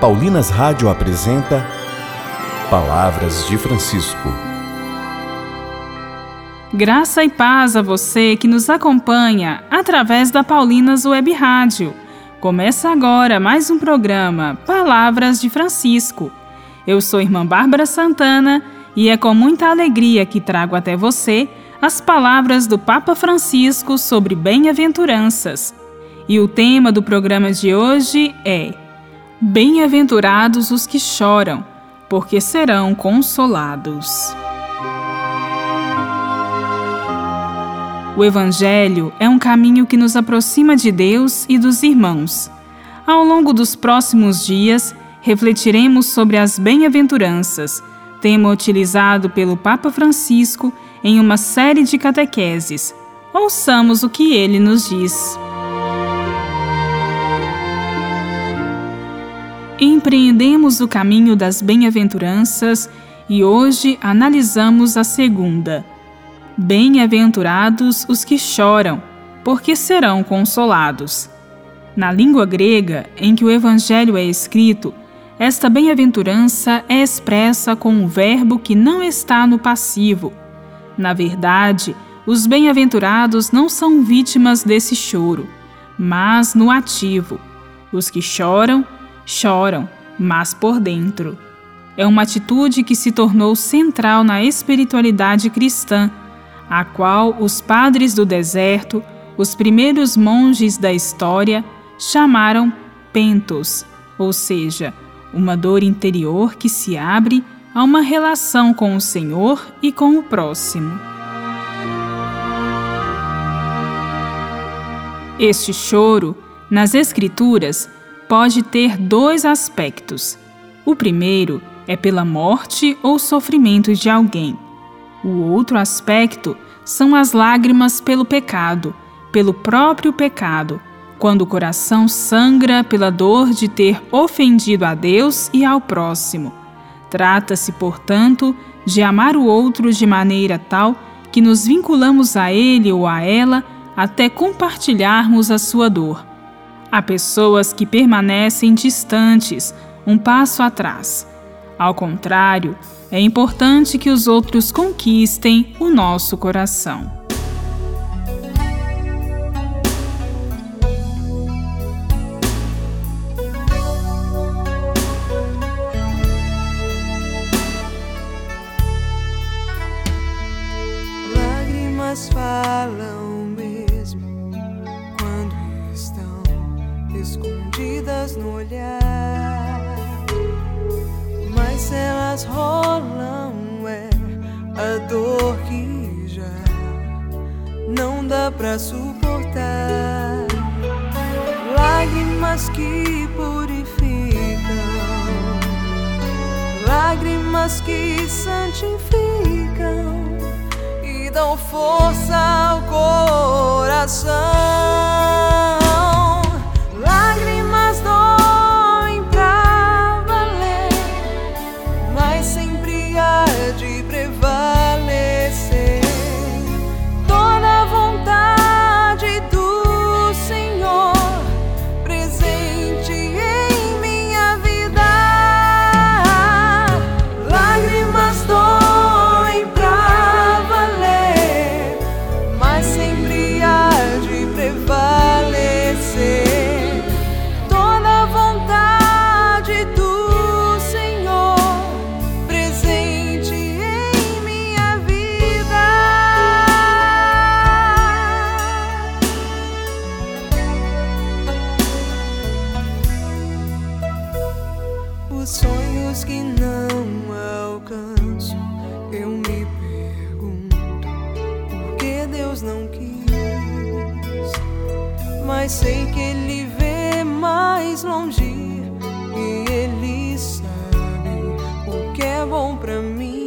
Paulinas Rádio apresenta Palavras de Francisco. Graça e paz a você que nos acompanha através da Paulinas Web Rádio. Começa agora mais um programa Palavras de Francisco. Eu sou irmã Bárbara Santana e é com muita alegria que trago até você as palavras do Papa Francisco sobre bem-aventuranças. E o tema do programa de hoje é Bem-aventurados os que choram, porque serão consolados. O Evangelho é um caminho que nos aproxima de Deus e dos irmãos. Ao longo dos próximos dias, refletiremos sobre as bem-aventuranças, tema utilizado pelo Papa Francisco em uma série de catequeses. Ouçamos o que ele nos diz. Empreendemos o caminho das bem-aventuranças e hoje analisamos a segunda. Bem-aventurados os que choram, porque serão consolados. Na língua grega em que o Evangelho é escrito, esta bem-aventurança é expressa com um verbo que não está no passivo. Na verdade, os bem-aventurados não são vítimas desse choro, mas no ativo. Os que choram choram, mas por dentro. É uma atitude que se tornou central na espiritualidade cristã, a qual os padres do deserto, os primeiros monges da história, chamaram pentos, ou seja, uma dor interior que se abre a uma relação com o Senhor e com o próximo. Este choro, nas Escrituras, pode ter dois aspectos. O primeiro é pela morte ou sofrimento de alguém. O outro aspecto são as lágrimas pelo pecado, pelo próprio pecado, quando o coração sangra pela dor de ter ofendido a Deus e ao próximo. Trata-se, portanto, de amar o outro de maneira tal que nos vinculamos a ele ou a ela até compartilharmos a sua dor Há pessoas que permanecem distantes, um passo atrás. Ao contrário, é importante que os outros conquistem o nosso coração. Lágrimas falam escondidas no olhar, mas elas rolam é a dor que já não dá pra suportar. Lágrimas que purificam, lágrimas que santificam e dão força ao coração. Mas sei que Ele vê mais longe e Ele sabe o que é bom pra mim.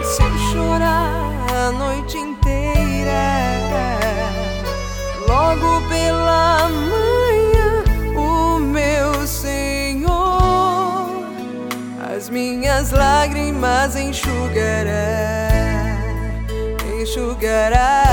E se eu chorar a noite inteira, logo pela manhã, o meu Senhor as minhas lágrimas enxugará, enxugará.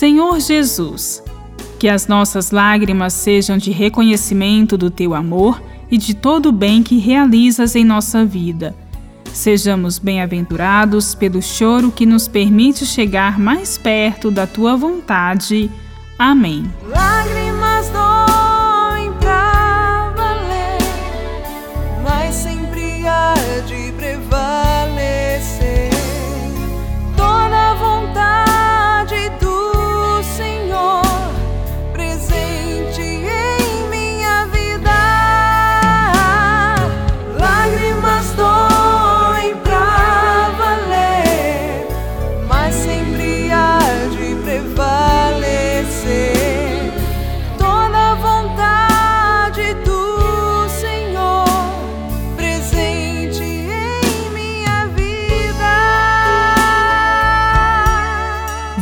Senhor Jesus, que as nossas lágrimas sejam de reconhecimento do teu amor e de todo o bem que realizas em nossa vida. Sejamos bem-aventurados pelo choro que nos permite chegar mais perto da tua vontade. Amém. Lágrimas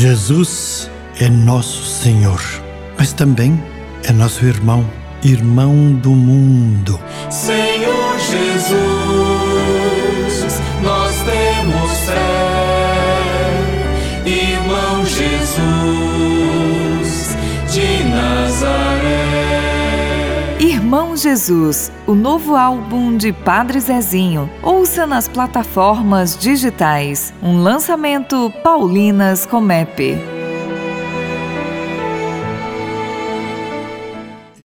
Jesus é nosso Senhor, mas também é nosso irmão, irmão do mundo. Senhor Jesus, Irmão Jesus, o novo álbum de Padre Zezinho. Ouça nas plataformas digitais. Um lançamento Paulinas Comep.